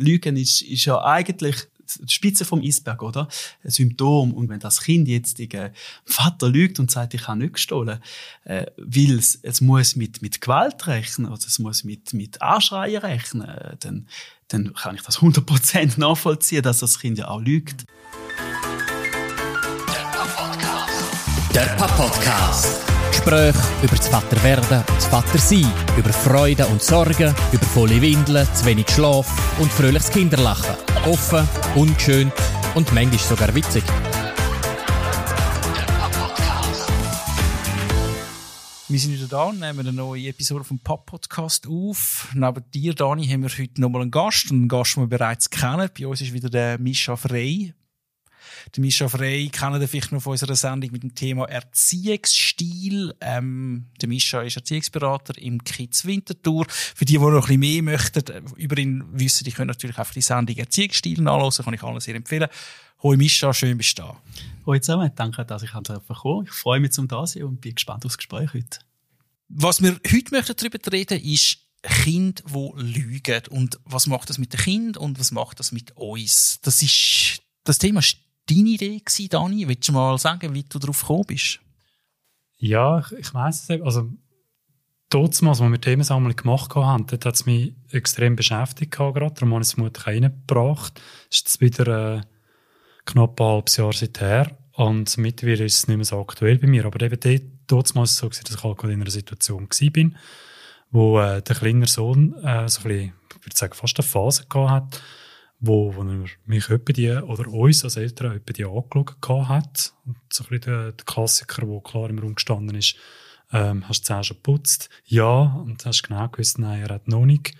Lügen ist, ist ja eigentlich die Spitze vom Eisberg, oder? Ein Symptom. Und wenn das Kind jetzt gegen Vater lügt und sagt, ich habe nicht gestohlen, äh, weil es, es muss mit, mit Gewalt rechnen, oder es muss mit, mit Anschreien rechnen, äh, dann, dann kann ich das 100% nachvollziehen, dass das Kind ja auch lügt. Der Papa-Podcast. Gespräche über das Vaterwerden und das Vatersein, über Freude und Sorgen, über volle Windeln, zu wenig Schlaf und fröhliches Kinderlachen. Offen, unschön und manchmal sogar witzig. Wir sind wieder da und nehmen eine neue Episode vom Pop-Podcast auf. Neben dir, Dani, haben wir heute nochmal einen Gast, einen Gast, den wir bereits kennen. Bei uns ist wieder der Mischa Frey. Der Mischa Frey kennen vielleicht noch von unserer Sendung mit dem Thema Erziehungsstil. Ähm, der Mischa ist Erziehungsberater im Kids Winterthur. Für die, die noch ein bisschen mehr möchten äh, über ihn wissen, die können natürlich einfach die Sendung Erziehungsstil nachlesen, kann ich allen sehr empfehlen. Hoi Mischa, schön bist du da. Hoi zusammen, danke, dass ich kommen Ich freue mich zum da sein und bin gespannt aufs Gespräch heute. Was wir heute möchten darüber reden, ist Kind, wo lügen und was macht das mit dem Kind und was macht das mit uns? Das ist das Thema deine Idee gewesen, Dani? Willst du mal sagen, wie du darauf gekommen bist? Ja, ich, ich weiss es eben. Also, damals, als wir die Themensammlung gemacht haben, hat es mich extrem beschäftigt gerade. Darum habe ich es mutig reingebracht. Das ist jetzt wieder äh, knapp ein halbes Jahr seither. Und mittlerweile ist es nicht mehr so aktuell bei mir. Aber eben dort, war es so, dass ich halt in einer Situation war, wo äh, der kleine Sohn äh, so ein bisschen, ich würde sagen, fast eine Phase gehabt hat, wo, wo er mich etwa die, oder uns als Eltern etwa die angeschaut hat. Und so ein bisschen der, der Klassiker, der klar im Raum gestanden ist, ähm, hast du schon geputzt? Ja. Und hast genau gewusst, nein, er hat noch nicht.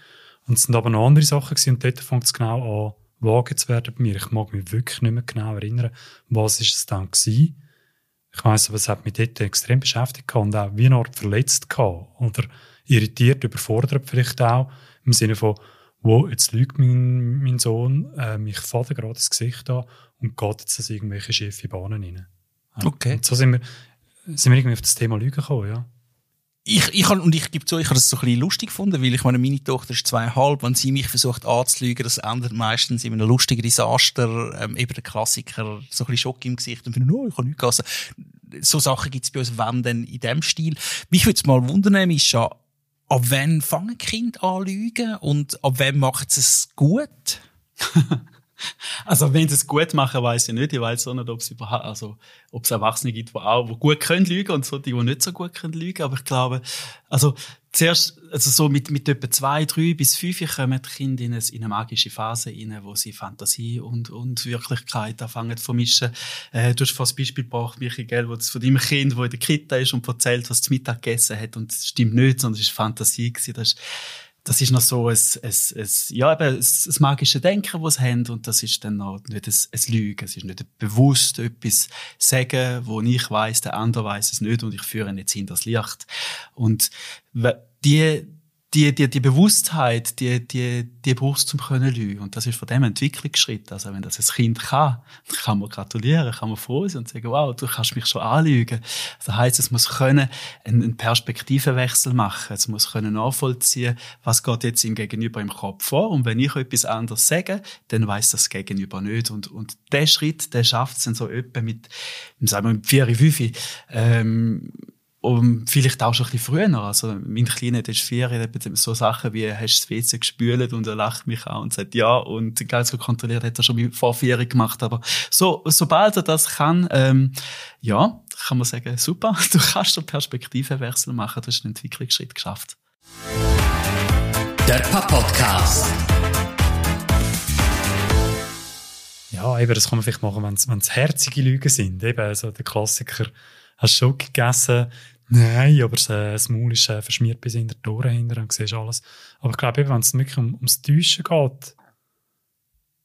Und es sind aber noch andere Sachen gewesen, und dort fängt es genau an, vage zu werden bei mir. Ich mag mich wirklich nicht mehr genau erinnern, was ist es dann gewesen. Ich weiss, aber es hat mich dort extrem beschäftigt und auch wie eine Art verletzt gehabt. Oder irritiert, überfordert vielleicht auch. Im Sinne von, wo jetzt lügt mein, mein Sohn äh, mich Vater gerade ins Gesicht an und geht jetzt in irgendwelche schiefe Bahnen rein. Okay. Und so sind wir, sind wir irgendwie auf das Thema Lügen gekommen, ja. Ich, ich kann, und ich gebe zu, ich habe das so ein bisschen lustig gefunden, weil ich meine, meine Tochter ist zweieinhalb, wenn sie mich versucht anzulügen, das endet meistens in einem lustigen Desaster, ähm, eben der Klassiker, so ein bisschen Schock im Gesicht und finde, oh, ich kann nichts gassen. So Sachen gibt es bei uns, wenn denn in dem Stil. Mich würde es mal wundern, ist ja, ab wann fangen Kinder an und ab wann macht es gut? Also, wenn sie es gut machen, weiß ich nicht. Ich weiß auch nicht, ob es überhaupt, also, ob es Erwachsene gibt, die auch, die gut können lügen und so, die, die nicht so gut können lügen. Aber ich glaube, also, zuerst, also so mit, mit etwa zwei, drei bis fünf kommen die Kinder in eine, in eine magische Phase rein, wo sie Fantasie und, und Wirklichkeit anfangen zu vermischen. Äh, du hast fast Beispiel gebracht, Michi, gell, wo das von deinem Kind, wo in der Kita ist und erzählt, was zum Mittag gegessen hat und es stimmt nicht, sondern es ist Fantasie gewesen. Das ist, das ist noch so ein, ein, ein, ja, eben ein, magisches Denken, das sie haben. Und das ist dann noch nicht ein, ein Lügen. Es ist nicht bewusst etwas sagen, wo ich weiß, der andere weiß es nicht und ich führe ihn jetzt in das Licht. Und die, die, die, die Bewusstheit, die, die, die brauchst du zum können lügen. Und das ist von dem Entwicklungsschritt. Also, wenn das ein Kind kann, dann kann man gratulieren, kann man froh sein und sagen, wow, du kannst mich schon anlügen. Das heisst, es muss können einen Perspektivenwechsel machen. Es muss können nachvollziehen, was geht jetzt im Gegenüber im Kopf vor. Und wenn ich etwas anderes sage, dann weiß das Gegenüber nicht. Und, und der Schritt, der schafft es dann so etwa mit, sagen wir, mit vier, fünf, ähm, und vielleicht auch schon ein bisschen früher. Also, mein Kleiner, der ist vier, der hat so Sachen wie, hast du das WC gespült? Und er lacht mich an und sagt ja. Und ganz so kontrolliert hat er schon vor vier gemacht. Aber so, sobald er das kann, ähm, ja, kann man sagen, super, du kannst einen Perspektivenwechsel machen. Du hast einen Entwicklungsschritt geschafft. Der Pop-Podcast. Ja, eben, das kann man vielleicht machen, wenn es herzige Lügen sind. Eben, also der Klassiker, hast du schon gegessen? Nein, aber das, äh, das Maul ist äh, verschmiert bis in der Tore hinter und siehst alles. Aber ich glaube, wenn es wirklich um, ums Täuschen geht,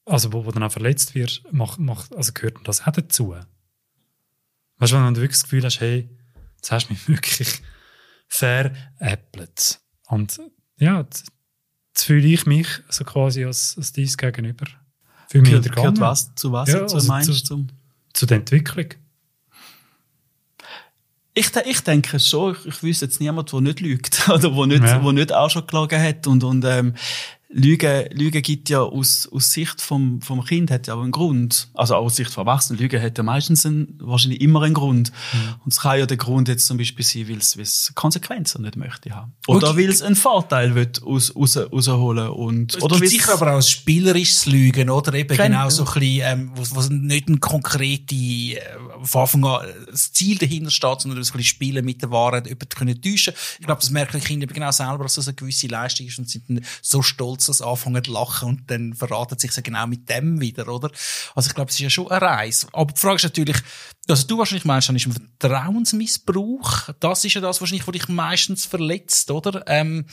also wo, wo dann auch verletzt wird, macht, macht, also gehört das auch dazu. Weißt du, wenn du wirklich das Gefühl hast, hey, jetzt hast du mich wirklich veräppelt. Und ja, jetzt fühle ich mich so quasi als, als dies gegenüber. Für mich gehört, gehört was, zu was ja, also meinst du? Zu, zu der Entwicklung. Ich, ich denke schon, ich, ich wüsste jetzt niemand, der nicht lügt oder wo nicht, ja. wo nicht auch schon gelogen hat und, und ähm, Lüge, Lüge gibt ja aus, aus Sicht vom, vom Kind hat ja auch einen Grund. Also aus Sicht von Erwachsenen. Lüge hat ja meistens einen, wahrscheinlich immer einen Grund. Mhm. Und es kann ja der Grund jetzt zum Beispiel sein, weil es, es Konsequenzen nicht möchte haben. Oder okay. weil es einen Vorteil will aus, raus, rausholen und, es oder gibt sicher aber auch ein spielerisches Lügen, oder? Eben Kein, genau so ein bisschen, ähm, was, was nicht ein konkrete, äh, von Anfang an das Ziel dahinter steht, sondern ein bisschen Spielen mit der Wahrheit, jemanden können täuschen. Ich glaube, das merken die Kinder genau selber, dass das eine gewisse Leistung ist und sind so stolz, dass anfangen zu lachen und dann verraten sich genau mit dem wieder, oder? Also ich glaube, es ist ja schon eine Reise. Aber die Frage ist natürlich, also du wahrscheinlich meinst, dann ist ein Vertrauensmissbrauch. Das ist ja das wahrscheinlich, was dich meistens verletzt, oder? Ähm,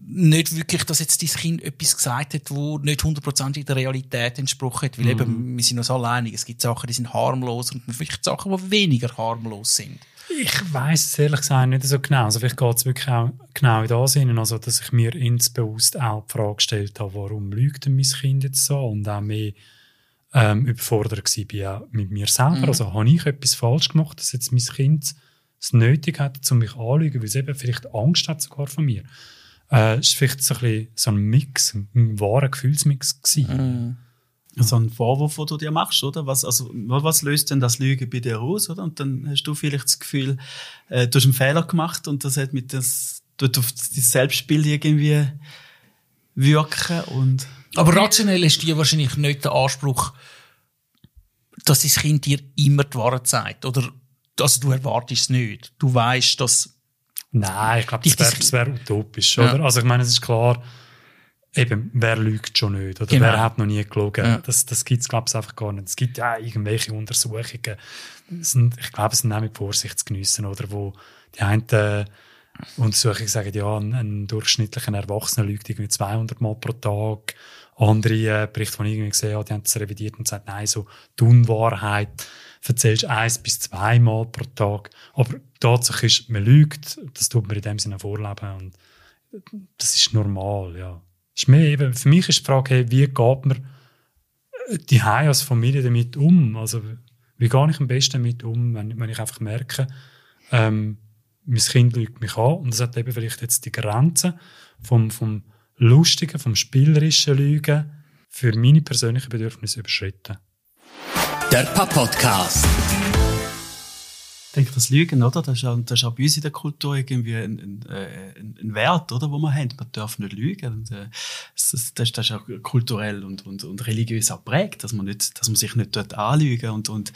nicht wirklich, dass jetzt dein Kind etwas gesagt hat, wo nicht hundertprozentig der Realität entsprochen hat. Weil mhm. eben, wir sind uns alle einig, es gibt Sachen, die sind harmlos und vielleicht Sachen, die weniger harmlos sind. Ich weiß es ehrlich gesagt nicht so genau. Also vielleicht geht es wirklich auch genau in das Sinne, also dass ich mir insbewusst auch die Frage gestellt habe, warum lügt denn mein Kind jetzt so? Und auch mehr ähm, überfordert war mit mir selber. Mhm. Also habe ich etwas falsch gemacht, dass jetzt mein Kind es nötig hat, um mich anzulügen, weil es eben vielleicht Angst hat sogar von mir. Äh, es war vielleicht so ein, bisschen so ein Mix, ein wahrer Gefühlsmix gewesen. Mhm so ein Vorwurf, den du dir machst, oder? Was, also, was löst denn das Lügen bei dir aus, oder? Und dann hast du vielleicht das Gefühl, äh, du hast einen Fehler gemacht und das hat mit das, tut auf dein Selbstbild irgendwie wirken und. Aber rationell du dir wahrscheinlich nicht den Anspruch, dass dein Kind dir immer die Wahrheit sagt, oder? Also, du erwartest es nicht. Du weißt, dass. Nein, ich glaube, das wäre wär utopisch, ja. oder? Also, ich meine, es ist klar, Eben, wer lügt schon nicht? Oder genau. wer hat noch nie gelogen? Ja. Das, das gibt es, glaube ich, einfach gar nicht. Es gibt ja irgendwelche Untersuchungen. Sind, ich glaube, es sind auch mit Vorsicht zu geniessen, oder? Wo die einen äh, Untersuchungen sagen, ja, ein, ein durchschnittlicher Erwachsener lügt irgendwie 200 Mal pro Tag. Andere äh, Berichte, die ich irgendwie gesehen habe, die haben das revidiert und gesagt, nein, so die Unwahrheit erzählst eins bis zwei Mal pro Tag. Aber Tatsache ist, man lügt, das tut man in dem Sinne vorleben und das ist normal, ja ist mehr eben, für mich ist die Frage, hey, wie geht man die als Familie damit um? Also, wie gehe ich am besten damit um, wenn, wenn ich einfach merke, ähm, mein Kind lügt mich an und es hat eben vielleicht jetzt die Grenzen vom, vom lustigen, vom spielerischen Lügen für meine persönlichen Bedürfnisse überschritten. Der Papa-Podcast denke, das Lügen, oder? Das ist, auch, das ist auch bei uns in der Kultur irgendwie ein, ein, äh, ein, Wert, oder? Wo man haben. Man darf nicht lügen. Und, äh, das, das, das ist auch kulturell und, und, und religiös auch prägt, dass man nicht, dass man sich nicht dort anlügen und, und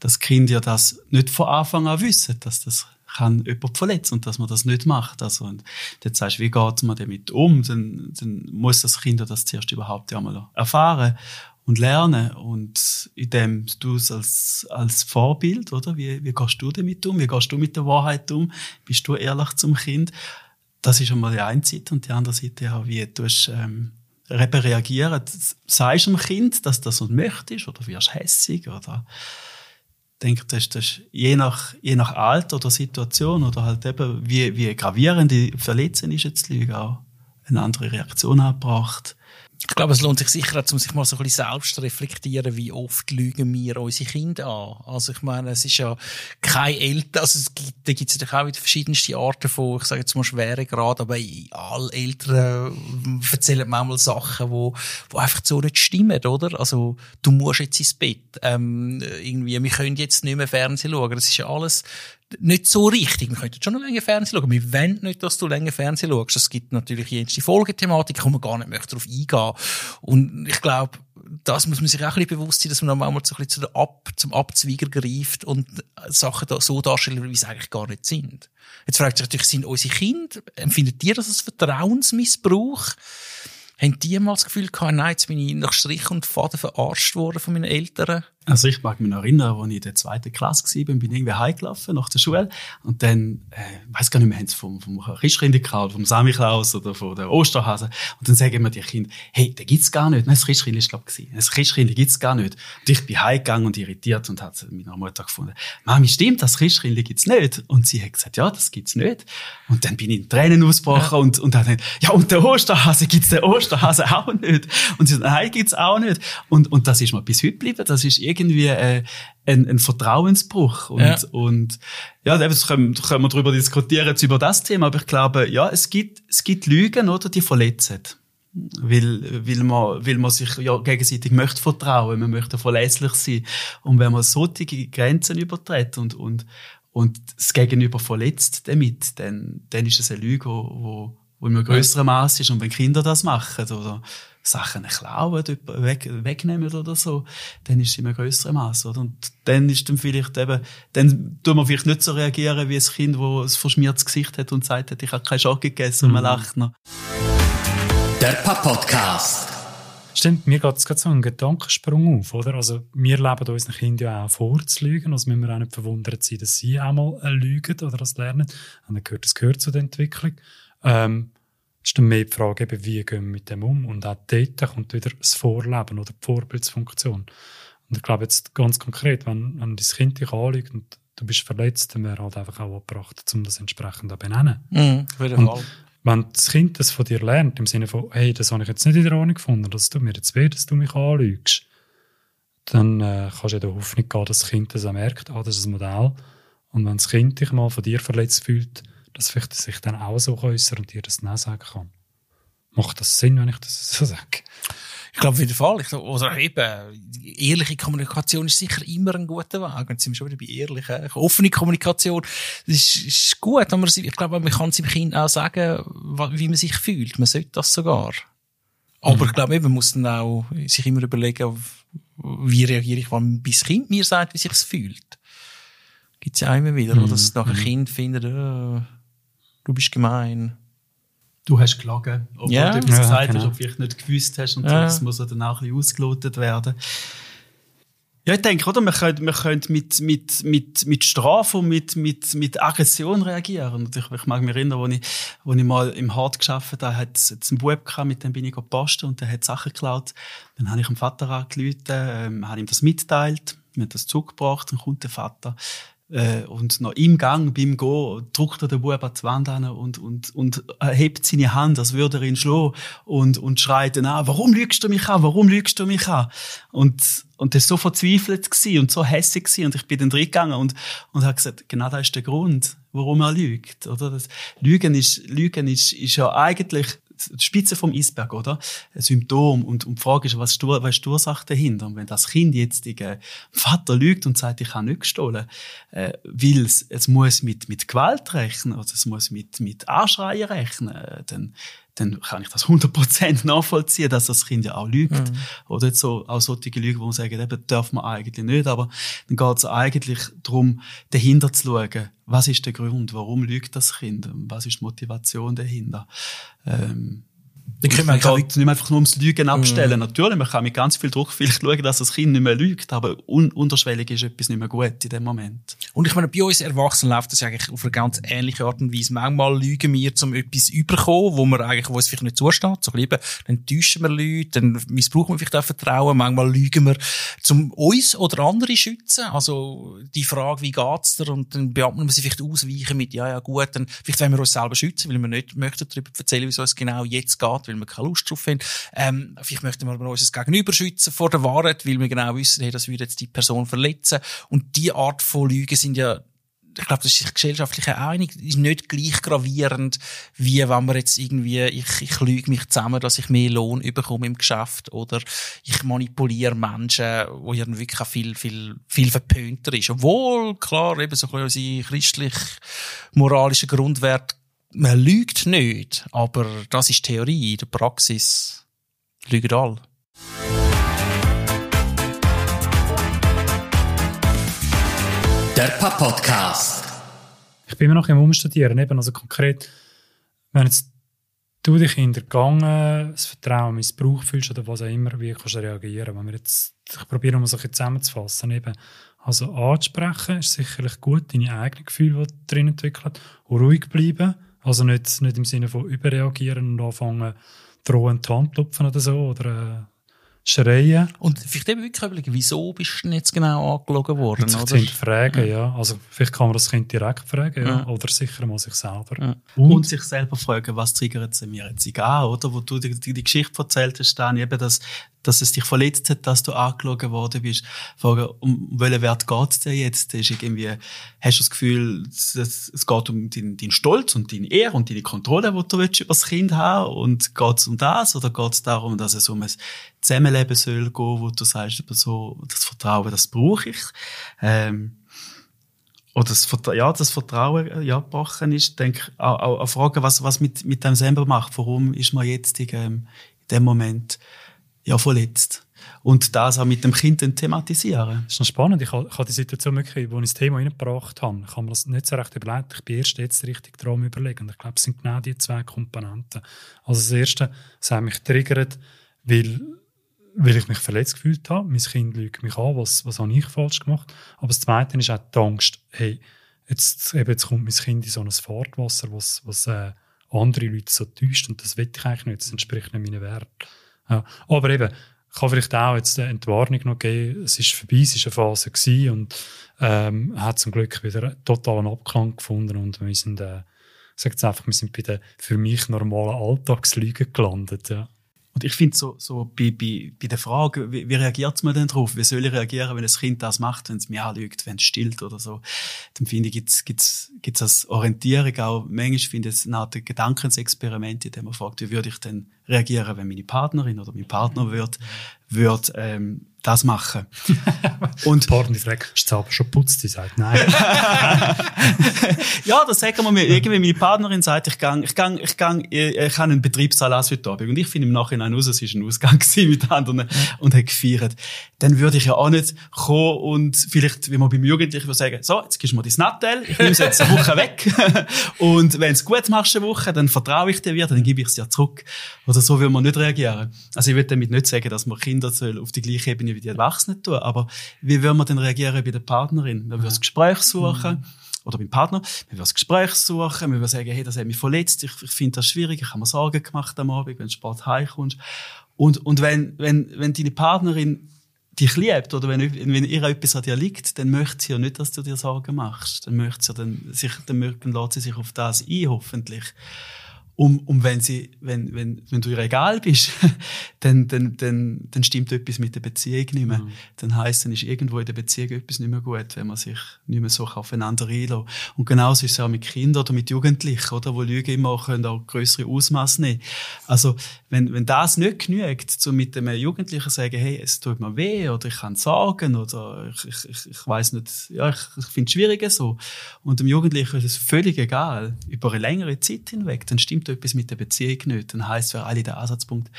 das Kind ja das nicht von Anfang an wissen, dass das kann jemand verletzen und dass man das nicht macht. Also, und jetzt sagst du, wie geht man damit um? Dann, dann muss das Kind das zuerst überhaupt einmal erfahren und lernen. Und in dem du es als, als Vorbild, oder? Wie, wie gehst du damit um? Wie gehst du mit der Wahrheit um? Bist du ehrlich zum Kind? Das ist einmal die eine Seite. Und die andere Seite ja, wie du ähm. Sagst du dem Kind, dass das nicht möchtest? Oder wirst hässig? Oder, ich denke, das, das je nach, je nach Alter oder Situation oder halt eben, wie, wie gravierend die Verletzung ist jetzt die Lüge auch eine andere Reaktion abgebracht ich glaube, es lohnt sich sicher auch, um sich mal so ein bisschen selbst zu reflektieren, wie oft lügen wir unsere Kinder an. Also ich meine, es ist ja kein Eltern, also es gibt, da gibt es natürlich auch wieder verschiedenste Arten von, ich sage jetzt mal Schweregrad, aber alle Eltern äh, erzählen manchmal Sachen, wo, wo einfach so nicht stimmen, oder? Also du musst jetzt ins Bett, ähm, irgendwie, wir können jetzt nicht mehr Fernsehen schauen. Das ist ja alles nicht so richtig. Wir könnten schon noch länger Fernsehen schauen. Wir wollen nicht, dass du länger Fernsehen schaust. Es gibt natürlich jede Folgethematik, wo man gar nicht möchte darauf eingehen. Und ich glaube, das muss man sich auch ein bisschen bewusst sein, dass man dann manchmal so ein bisschen zu Ab, zum Abzweiger greift und Sachen da so darstellen, wie sie eigentlich gar nicht sind. Jetzt fragt sich natürlich, sind unsere Kinder, empfindet ihr das als Vertrauensmissbrauch? Haben die mal das Gefühl gehabt, nein, jetzt bin ich nach Strich und Faden verarscht worden von meinen Eltern? Also ich mag mich noch erinnern, als ich in der zweiten Klasse war, bin, irgendwie heimgelaufen nach der Schule und dann, äh, weiß gar nicht mehr, haben sie vom, vom Christkind gehabt, vom Samichlaus oder von der Osterhase und dann sagen mir die Kinder, hey, den gibt's gar nicht. Nein, das Christkind ist, glaube ich, das Christkind gibt's gar nicht. Und ich bin heimgegangen und irritiert und hat meiner Mutter gefunden, Mami, stimmt, das Christkind gibt's nicht? Und sie hat gesagt, ja, das gibt's nicht. Und dann bin ich in Tränen ausgebrochen ja. und, und dann, ja, und der Osterhase, gibt's den Osterhase auch nicht? Und sie sagt, nein, gibt's auch nicht. Und, und das ist mir bis heute geblieben, das ist irgendwie äh, ein, ein Vertrauensbruch. Und, ja. und ja, das können, können wir darüber diskutieren, jetzt über das Thema, aber ich glaube, ja, es gibt, es gibt Lügen, oder, die verletzen. Weil, weil, man, weil man sich ja gegenseitig möchte vertrauen, man möchte verlässlich sein. Und wenn man solche Grenzen übertritt und, und, und das Gegenüber verletzt damit, dann, dann ist es eine Lüge, wo, wo in einem größeren Maß ist. Und wenn Kinder das machen oder Sachen klauen, weg, wegnehmen oder so, dann ist es in einem größeren Maß, oder? Und dann ist dann vielleicht eben, dann tut man vielleicht nicht so reagieren wie ein Kind, das ein verschmiertes Gesicht hat und sagt, ich habe keine Schocke gegessen und man mhm. lacht noch. Der Papa-Podcast. Stimmt, mir geht es gerade so einen Gedankensprung auf, oder? Also, wir leben unseren Kindern ja auch vorzulügen, also müssen wir auch nicht verwundert sein, dass sie auch mal lügen oder das lernen. Und dann gehört, das gehört zu der Entwicklung. Ähm, ist dann mehr die Frage, eben, wie gehen wir mit dem um? Und auch dort kommt wieder das Vorleben oder die Vorbildsfunktion. Und ich glaube jetzt ganz konkret, wenn, wenn dein Kind dich anlügt und du bist verletzt, dann wäre halt einfach auch angebracht, um das entsprechend zu benennen. Mhm, und wenn das Kind das von dir lernt, im Sinne von, hey, das habe ich jetzt nicht in der Ordnung gefunden, das tut mir jetzt weh, dass du mich anlügst, dann äh, kannst du ja der Hoffnung gehen, dass das Kind das auch merkt, ah, das ist ein Modell. Und wenn das Kind dich mal von dir verletzt fühlt, dass vielleicht sich dann auch so äußern und dir das dann sagen kann. Macht das Sinn, wenn ich das so sage? Ich glaube, auf jeden Fall. Ich, oder eben, ehrliche Kommunikation ist sicher immer ein guter Weg. Und sind wir schon wieder bei ehrlichen. Offene Kommunikation, das ist, ist gut. Aber ich glaube, man kann seinem Kind auch sagen, wie man sich fühlt. Man sollte das sogar. Aber mhm. ich glaube, man muss dann auch sich immer überlegen, wie reagiere ich, wenn mein Kind mir sagt, wie sich es fühlt. Gibt es ja immer wieder, mhm. oder dass nachher ein mhm. Kind findet, oh, du bist gemein. Du hast gelogen, obwohl ja. du etwas ja, gesagt genau. hast, ob du vielleicht nicht gewusst hast und ja. das muss dann auch ein bisschen ausgelotet werden. Ja, ich denke, oder? Man könnte, man könnte mit, mit, mit, mit Strafe und mit, mit, mit Aggression reagieren. Und ich, ich mag mich erinnern, wo ich, wo ich mal im Hart geschafft habe, hat es einen Bub gehabt, mit dem bin ich gepostet und der hat Sachen geklaut. Dann habe ich dem Vater angerufen, ähm, habe ihm das mitteilt, mir das zugebracht, dann kommt der Vater, äh, und noch im Gang, beim Gehen, drückt er den Bub an die Wand an und, und, und hebt seine Hand, als würde er ihn schlagen und, und schreit dann an, warum lügst du mich an, warum lügst du mich an? Und, und das so verzweifelt gsi und so hässig gsi und ich bin dann reingegangen und, und habe gesagt, genau das ist der Grund, warum er lügt, oder? Das Lügen ist, Lügen ist, ist ja eigentlich Spitze vom Eisberg, oder? Ein Symptom. Und, und die Frage ist, was ist, was ist die Ursache dahinter? Und wenn das Kind jetzt dem Vater lügt und sagt, ich habe nicht gestohlen, äh, weil es, es muss mit, mit Gewalt rechnen, oder es muss mit, mit Anschreien rechnen, dann, dann kann ich das 100% nachvollziehen, dass das Kind ja auch lügt. Mhm. Oder so, auch solche Lügen, wo man sagt, eben, darf man eigentlich nicht, aber dann geht es eigentlich darum, dahinter zu schauen, was ist der Grund, warum lügt das Kind, was ist die Motivation dahinter. Ähm, dann kann man, kann nicht einfach nur ums Lügen abstellen. Mm. Natürlich, man kann mit ganz viel Druck vielleicht schauen, dass das Kind nicht mehr lügt, aber un unterschwellig ist etwas nicht mehr gut in dem Moment. Und ich meine, bei uns Erwachsenen läuft das eigentlich auf eine ganz ähnliche Art und Weise. Manchmal lügen wir, um etwas überkommen, wo wir eigentlich, wo es vielleicht nicht zusteht. So lieber, dann täuschen wir Leute, dann missbrauchen wir vielleicht auch Vertrauen. Manchmal lügen wir, um uns oder andere schützen. Also, die Frage, wie geht's dir? Und dann beantworten wir sie vielleicht ausweichen mit, ja, ja, gut, dann, vielleicht wollen wir uns selber schützen, weil wir nicht möchten darüber erzählen, wie es uns genau jetzt geht weil wir keine Lust drauf haben. Ähm, vielleicht möchten wir unser Gegenüber schützen vor der Wahrheit, weil wir genau wissen, hey, das würde jetzt die Person verletzen. Und die Art von Lügen sind ja ich glaube, das ist gesellschaftlich einig, ist nicht gleich gravierend, wie wenn man jetzt irgendwie, ich, ich lüge mich zusammen, dass ich mehr Lohn überkomme im Geschäft oder ich manipuliere Menschen, wo ja wirklich auch viel, viel, viel verpönter ist. Obwohl, klar, eben so ein bisschen christlich-moralischer Grundwert man lügt nicht, aber das ist Theorie. In der Praxis lügen alle. Der Pap-Podcast. Ich bin immer noch im Umstudieren. Eben, also konkret, wenn jetzt du dich hintergangen, das Vertrauen Missbrauch fühlst oder was auch immer, wie kannst du reagieren? Wenn wir jetzt, ich probiere mal so ein bisschen zusammenzufassen. Eben, also anzusprechen ist sicherlich gut, deine eigenen Gefühle, die du drin entwickelt, ruhig bleiben also nicht, nicht im Sinne von überreagieren und anfangen, drohend die Hand klopfen oder so, oder schreien. Und vielleicht eben wirklich überlegen, wieso bist du denn jetzt genau angelogen worden? Und sich oder? zu hinterfragen, ja. Also vielleicht kann man das Kind direkt fragen, ja. Ja. Oder sicher mal sich selber. Ja. Und, sich selber fragen, was triggert sie mir jetzt an, oder? Wo du die, die, die Geschichte erzählt hast, dann eben, dass, dass es dich verletzt hat, dass du angelogen worden bist. Fragen, um welchen Wert geht es dir jetzt? Ist irgendwie, hast du das Gefühl, es, es geht um deinen deinen Stolz und deine Ehre und deine Kontrolle, die du willst über das Kind haben Und geht es um das? Oder geht es darum, dass es um ein Zusammenleben soll gehen, wo du sagst, aber so, das Vertrauen, das brauche ich? Ähm, oder das, ja, das Vertrauen äh, ja, gebrochen ist, denke auch, auch, auch Fragen, was, was mit, mit dem selber macht. Warum ist man jetzt in, ähm, in dem Moment ja, verletzt? Und das auch mit dem Kind dann thematisieren. Das ist noch spannend. Ich habe, die Situation wirklich, wo ich das Thema reingebracht habe, ich habe mir das nicht so recht überlegt. Ich bin erst jetzt richtig dran überlegen. Ich glaube, es sind genau die zwei Komponenten. Also das Erste, es hat mich triggert, weil, weil ich mich verletzt gefühlt habe. Mein Kind lügt mich an, was, was habe ich falsch gemacht. Aber das Zweite ist auch die Angst, hey, jetzt, eben, jetzt kommt mein Kind in so ein Fahrtwasser, was, was äh, andere Leute so täuscht. Und das will ich eigentlich nicht. Das entspricht nicht meinen Werten. Ja. Aber eben, ich kann vielleicht auch jetzt eine Entwarnung noch geben. Es ist vorbei, es war eine Phase gewesen und ähm, hat zum Glück wieder einen totalen Abklang gefunden und wir sind, äh, ich sage jetzt einfach, wir sind bei den für mich normalen Alltagslügen gelandet. Ja. Und ich finde so, so bei, bei, bei der Frage, wie, wie reagiert man denn drauf? Wie soll ich reagieren, wenn das Kind das macht, wenn es mir anlügt, wenn es stillt oder so? Dann finde ich, gibt's gibt's gibt's als Orientierung auch, manchmal finde ich es eine Art Gedankensexperiment, in dem man fragt, wie würde ich denn reagieren, wenn meine Partnerin oder mein Partner würde, würde ähm, das machen. Und Partner fragt, ist das aber schon putzt? Sie sagt, nein. ja, das sagen wir mir. Irgendwie meine Partnerin sagt, ich gang, ich gang, ich gang, ich, ich habe einen Betriebsanlass heute Abend. Und ich finde im Nachhinein raus, es war ein Ausgang mit anderen und hat gefeiert. Dann würde ich ja auch nicht kommen und vielleicht, wie man beim Jugendlichen würde sagen, so, jetzt gibst du mir dein Nattel, ich nehme es jetzt eine Woche weg. und wenn es gut machst eine Woche, dann vertraue ich dir wieder, dann gebe ich es dir zurück. Oder so will man nicht reagieren. Also ich will damit nicht sagen, dass man Kinder auf die gleiche Ebene wie die Erwachsenen tun, aber wie will man denn reagieren bei der Partnerin? Man will das Gespräch suchen. Oder beim Partner. Man will das Gespräch suchen. Man will sagen, hey, das hat mich verletzt. Ich, ich finde das schwierig. Ich habe mir Sorgen gemacht am Abend, wenn du spät heimkommst. Und, und wenn, wenn, wenn deine Partnerin dich liebt oder wenn, wenn ihr etwas an dir liegt, dann möchte sie ja nicht, dass du dir Sorgen machst. Dann möchte sie ja dann, sich, dann lässt sie sich auf das ein, hoffentlich. Um, um wenn sie, wenn, wenn, wenn du ihr egal bist, dann, dann, dann, dann stimmt etwas mit der Beziehung nicht mehr. Mhm. Dann heisst, dann ist irgendwo in der Beziehung etwas nicht mehr gut, wenn man sich nicht mehr so aufeinander einlässt. Und genauso ist es auch mit Kindern oder mit Jugendlichen, oder? Wo Lügen immer können auch grössere Ausmaße nehmen. Also, wenn, wenn das nicht genügt, so mit dem Jugendlichen sagen, hey, es tut mir weh, oder ich kann sagen, oder ich, ich, ich, ich weiss nicht, ja, ich, ich finde es schwieriger so. Und dem Jugendlichen ist es völlig egal, über eine längere Zeit hinweg, dann stimmt etwas mit der Beziehung nicht. Dann heisst für alle der Ansatzpunkt,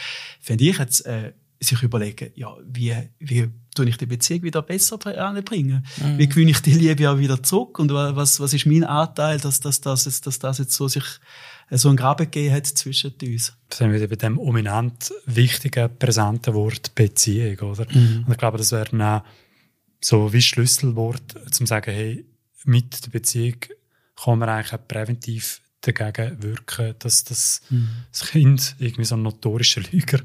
finde ich jetzt, äh, sich überlegen, ja, wie, wie tue ich die Beziehung wieder besser anbringen? Mhm. Wie gewinne ich die Liebe auch wieder zurück? Und was, was ist mein Anteil, dass, dass, dass, dass, dass das jetzt so sich so einen Graben gegeben hat zwischen uns? Das sind wir bei dem ominent wichtigen, präsenten Wort Beziehung, oder? Mhm. Und ich glaube, das wäre auch so wie Schlüsselwort, zum sagen, hey, mit der Beziehung kann man eigentlich präventiv dagegen wirken, dass das, mhm. das Kind irgendwie so ein notorischer Lüger,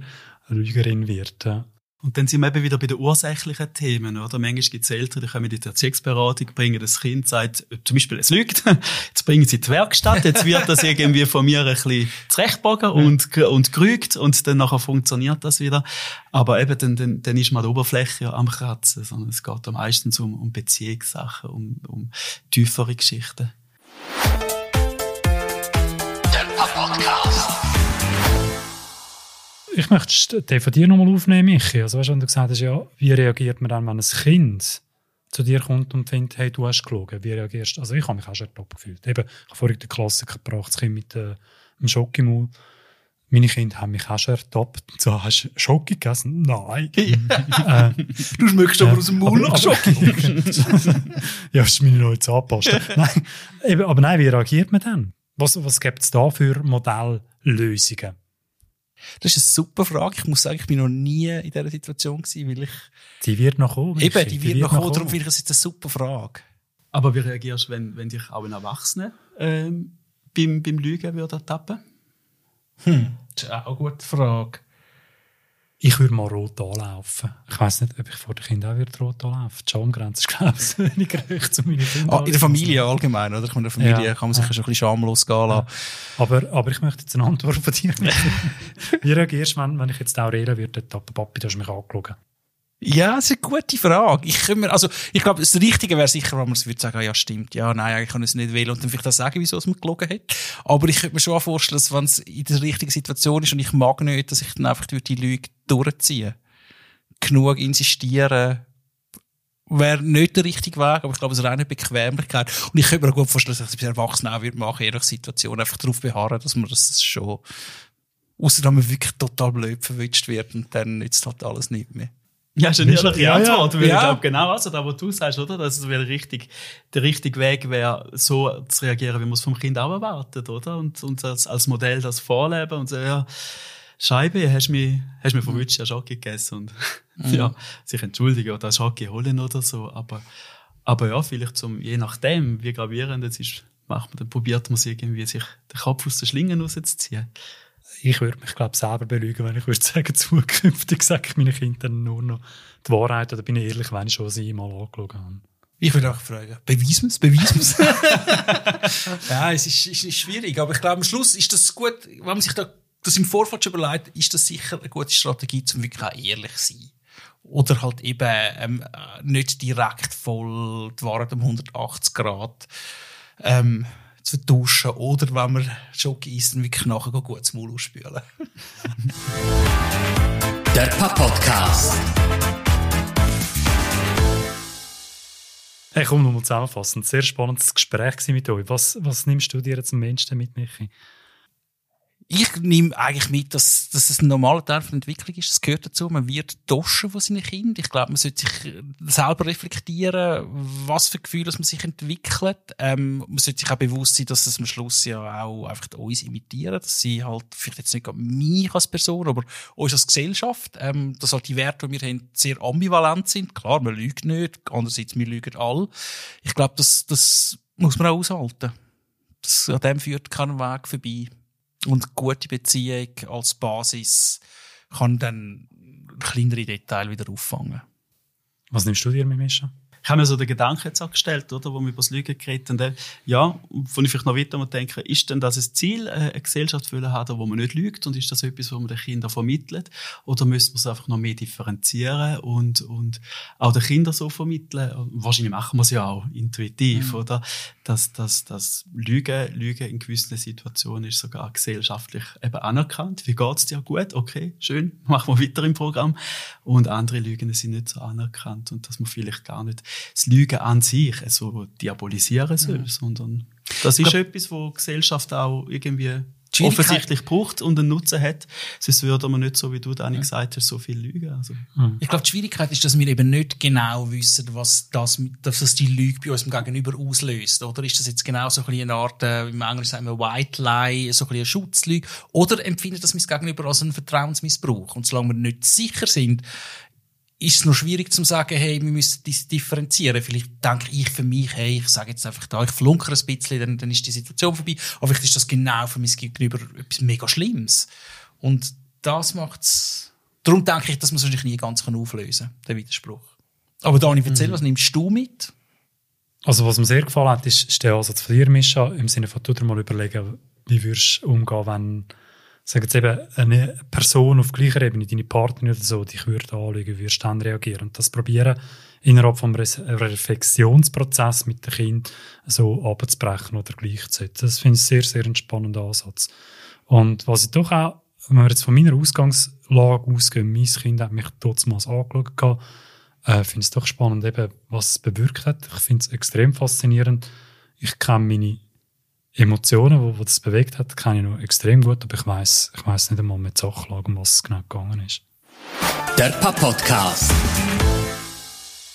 Lügerin wird. Ja. Und dann sind wir eben wieder bei den ursächlichen Themen, oder? Manchmal gibt es Eltern, die kommen in die Erziehungsberatung, bringen das Kind, sagt, zum Beispiel, es lügt, jetzt bringen sie in die Werkstatt, jetzt wird das irgendwie von mir ein bisschen zurechtbogen und, und gerügt und dann nachher funktioniert das wieder. Aber eben, dann, dann, dann ist man die Oberfläche am Kratzen, sondern es geht meistens um, um Beziehungssachen, um, um tiefere Geschichten. Podcast. Ich möchte den von dir nochmal aufnehmen, Michi. Also, weißt du, wenn du gesagt hast, ja, wie reagiert man dann, wenn ein Kind zu dir kommt und findet, hey, du hast gelogen? Wie reagierst du? Also, ich habe mich auch schon top gefühlt. Eben, ich habe vorhin den Klassiker gebracht, das Kind mit äh, einem Schock im Mund. Meine Kinder haben mich auch schon ertappt. So, hast du Schoki gegessen? Nein. äh, du schmeckst aber äh, aus dem Mund nach Schoki. ja, das ist meine neue Zahnpasta. nein, eben, aber nein, wie reagiert man dann? Was, was gibt es da für Modelllösungen? Das ist eine super Frage. Ich muss sagen, ich bin noch nie in dieser Situation gewesen, weil ich... Die wird noch kommen. Eben, die, die wird, noch kommen. Darum finde ich es jetzt eine super Frage. Aber wie reagierst du, wenn, wenn dich auch ein Erwachsener ähm, beim, beim Lügen würde ertappen? Hm, das ist auch eine gute Frage. Ich würde mal rot anlaufen. Ich weiß nicht, ob ich vor den Kindern auch wieder rot anlaufe. Die Schamgrenze ist, glaube ich, weniger hoch zu meinen Kindern. Ah, in der Familie allgemein, oder? Ich meine, in der Familie Ja. kann man sich ja schon ein bisschen schamlos gehen lassen. Aber, aber ich möchte jetzt eine Antwort von dir. Wie reagierst du, wenn, wenn ich jetzt Aurelia würde, Papi, du hast mich angeschaut? Ja, das ist eine gute Frage. Ich, mir, also, ich glaube, das Richtige wäre sicher, wenn man es würde sagen, ja, stimmt, ja, nein, eigentlich kann ich es nicht wählen und dann vielleicht auch sagen, wieso es mir gelogen hat. Aber ich könnte mir schon vorstellen, dass wenn es in der richtigen Situation ist und ich mag nicht, dass ich dann einfach durch die Lüge durchziehe. Genug insistieren, wäre nicht der richtige Weg, aber ich glaube, es ist auch eine Bequemlichkeit. Und ich könnte mir auch gut vorstellen, dass ich es bei Erwachsenen auch würde machen, je nach Situation, einfach darauf beharren, dass man das schon, ausser dass man wirklich total blöd verwünscht wird und dann nützt halt alles nicht mehr. Ja, ist eine Nicht- ehrliche ja, ja. Antwort. weil Ja. Ich glaube, genau also, da, was du sagst, oder? Dass es richtig, der richtige Weg wäre, so zu reagieren, wie man es vom Kind auch erwartet, oder? Und, und als, als Modell das vorleben und so, ja, Scheibe, hast mich, hast mich verwünscht, hast Schoki gegessen und, ja, sich entschuldigen oder Schoki holen oder so. Aber, aber ja, vielleicht zum, je nachdem, wie gravierend es ist, macht man, dann probiert man es irgendwie, sich den Kopf aus der Schlinge rauszuziehen. Ich würde mich, glaube selber belügen, wenn ich würde sagen, zukünftig sage ich meinen Kindern nur noch die Wahrheit oder bin ich ehrlich, wenn ich schon sie mal angeschaut habe. Ich würde auch fragen, beweis mir's, beweis mir's. ja, es ist, ist, ist schwierig, aber ich glaube, am Schluss ist das gut, wenn man sich da das im Vorfeld schon überlegt, ist das sicher eine gute Strategie, um wirklich auch ehrlich zu sein. Oder halt eben ähm, äh, nicht direkt voll die Wahrheit um 180 Grad ähm, zu vertuschen. Oder wenn man Schoki isst, dann wirklich nachher gut das Maul ausspülen. Der Papp-Podcast. Hey, komm, nochmal zusammenfassend. Sehr spannendes Gespräch mit euch. Was, was nimmst du dir jetzt am Menschen mit, Michi? Ich nehme eigentlich mit, dass, dass es ein normaler Teil der Entwicklung ist. Es gehört dazu. Man wird toschen von seinen Kindern. Ich glaube, man sollte sich selber reflektieren, was für Gefühle man sich entwickelt. Ähm, man sollte sich auch bewusst sein, dass es am Schluss ja auch einfach uns imitieren, dass sie halt vielleicht jetzt nicht mich als Person, aber uns als Gesellschaft, ähm, dass halt die Werte, die wir haben, sehr ambivalent sind. Klar, man lügt nicht. Andererseits, wir lügen alle. Ich glaube, das, das muss man auch aushalten. Das, an dem führt kein Weg vorbei. Und gute Beziehung als Basis kann dann kleinere Details wieder auffangen. Was nimmst du dir mit, Mischa? Ich habe mir so den Gedanken jetzt auch gestellt, oder, wo wir über das Lügen geredet haben. Ja, wo ich vielleicht noch weiter denke, ist denn das ein Ziel, äh, eine Gesellschaft zu haben, wo man nicht lügt? Und ist das etwas, was man den Kindern vermittelt? Oder müssen wir es einfach noch mehr differenzieren und, und auch den Kindern so vermitteln? Wahrscheinlich machen wir es ja auch intuitiv, oder? Dass, dass, dass Lügen, Lügen in gewissen Situationen ist sogar gesellschaftlich eben anerkannt. Wie geht's dir? Gut, okay, schön, machen wir weiter im Programm. Und andere Lügen sind nicht so anerkannt und dass man vielleicht gar nicht das Lügen an sich so diabolisieren soll, sondern das ist etwas, wo die Gesellschaft auch irgendwie offensichtlich braucht und einen Nutzen hat. Sonst würde man nicht, so wie du, Dani, gesagt hast, so viel lügen. Also. Ich glaube, die Schwierigkeit ist, dass wir eben nicht genau wissen, was das, dass das die Lüge bei unserem Gegenüber auslöst. Oder ist das jetzt genau so ein bisschen eine Art, äh, im Englischen sagen wir White Lie, so ein bisschen eine Schutzlüge? Oder empfindet das mein Gegenüber als einen Vertrauensmissbrauch? Und solange wir nicht sicher sind, ist es noch schwierig zu sagen, hey, wir müssen das differenzieren. Vielleicht denke ich für mich, hey, ich sage jetzt einfach da, ich flunkere ein bisschen, dann, dann ist die Situation vorbei. Aber vielleicht ist das genau für mein Gegenüber etwas mega Schlimmes. Und das macht's, darum denke ich, dass man es wahrscheinlich nie ganz auflösen kann, den Widerspruch. Aber Dani, erzähl, was nimmst du mit? Also, was mir sehr gefallen hat, ist, ist der Ansatz von dir, Mischa, im Sinne von, du dir mal überlegen, wie würdest du umgehen, wenn, sagen jetzt eben, eine Person auf gleicher Ebene, deine Partnerin oder so, dich würde anlügen, wie würdest dann reagieren? Und das probieren, innerhalb Res- Reflexionsprozess mit dem Kind so abzubrechen oder gleichzusetzen. Das finde ich sehr, sehr einen spannenden Ansatz. Und was ich doch auch, wenn wir jetzt von meiner Ausgangslage ausgehen, mein Kind hat mich damals angeschaut, äh, finde es doch spannend, eben, was es bewirkt hat. Ich finde es extrem faszinierend. Ich kenne meine Emotionen, wo, wo das bewegt hat, kenne ich noch extrem gut, aber ich weiß ich weiss nicht einmal mit Sachlage, um was es genau gegangen ist. Der Papp-Podcast.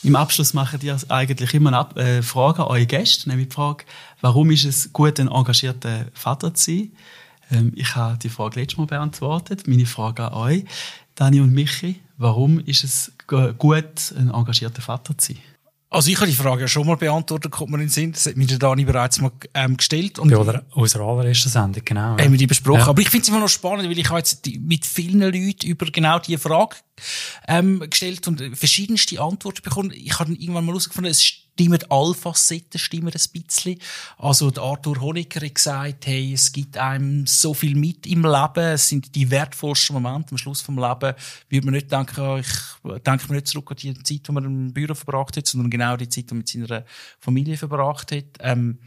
Im Abschluss machen die eigentlich immer eine Ab äh, Frage an eure Gäste, nämlich die Frage, warum ist es gut, ein engagierter Vater zu sein? Ähm, ich habe die Frage letztes Mal beantwortet. Meine Frage an euch, Dani und Michi, warum ist es gu- gut, ein engagierter Vater zu sein? Also ich habe die Frage ja schon mal beantwortet, kommt mir in den Sinn. Das hat mir der Dani bereits mal ähm, gestellt. Und Bei unserer, unserer allerersten Sendung, genau. haben wir die besprochen. Ja. Aber ich finde es immer noch spannend, weil ich habe jetzt mit vielen Leuten über genau diese Frage ähm, gestellt und verschiedenste Antworten bekommen. Ich habe dann irgendwann mal herausgefunden, es stimmen alle Facetten stimmen ein bisschen. Also Arthur Honecker hat gesagt, hey, es gibt einem so viel mit im Leben, es sind die wertvollsten Momente am Schluss vom Leben. Würde man nicht denken, ah, ich denke mir nicht zurück an die Zeit, die man im Büro verbracht hat, sondern genau die Zeit, die man mit seiner Familie verbracht hat. Ähm,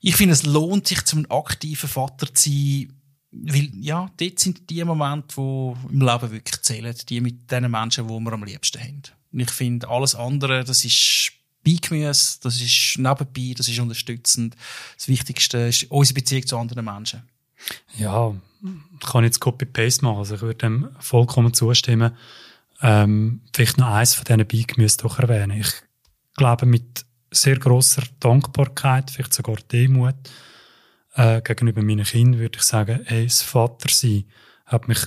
ich finde, es lohnt sich, zum aktiven Vater zu sein, weil, ja, dort sind die Momente, die im Leben wirklich zählen, die mit den Menschen, die wir am liebsten haben. Und ich finde, alles andere, das ist Beigemüse, das ist nebenbei, das ist unterstützend. Das Wichtigste ist unsere Beziehung zu anderen Menschen. Ja, ich kann jetzt Copy-Paste machen. Also ich würde dem vollkommen zustimmen. Ähm, vielleicht noch eins von diesen Beigemüse doch erwähnen. Ich glaube, mit sehr grosser Dankbarkeit, vielleicht sogar Demut, äh, gegenüber meinen Kindern würde ich sagen, hey, das Vatersein hat mich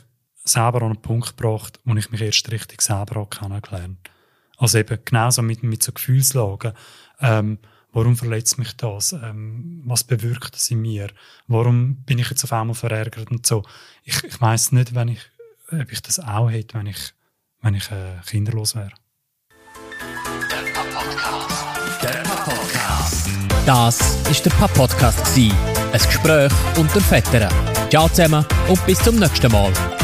selber an einen Punkt gebracht, wo ich mich erst richtig selber kennengelernt Also eben genauso mit, mit so Gefühlslagen. Ähm, warum verletzt mich das? Ähm, was bewirkt das in mir? Warum bin ich jetzt auf einmal verärgert und so? Ich, ich weiss nicht, wenn ich, ob ich das auch hätte, wenn ich, wenn ich äh, kinderlos wäre. Der Papa-Podcast. Der Podcast. Das ist der Pap-Podcast. gsi. Ein Gespräch unter Vätern. Ciao zusammen und bis zum nächsten Mal.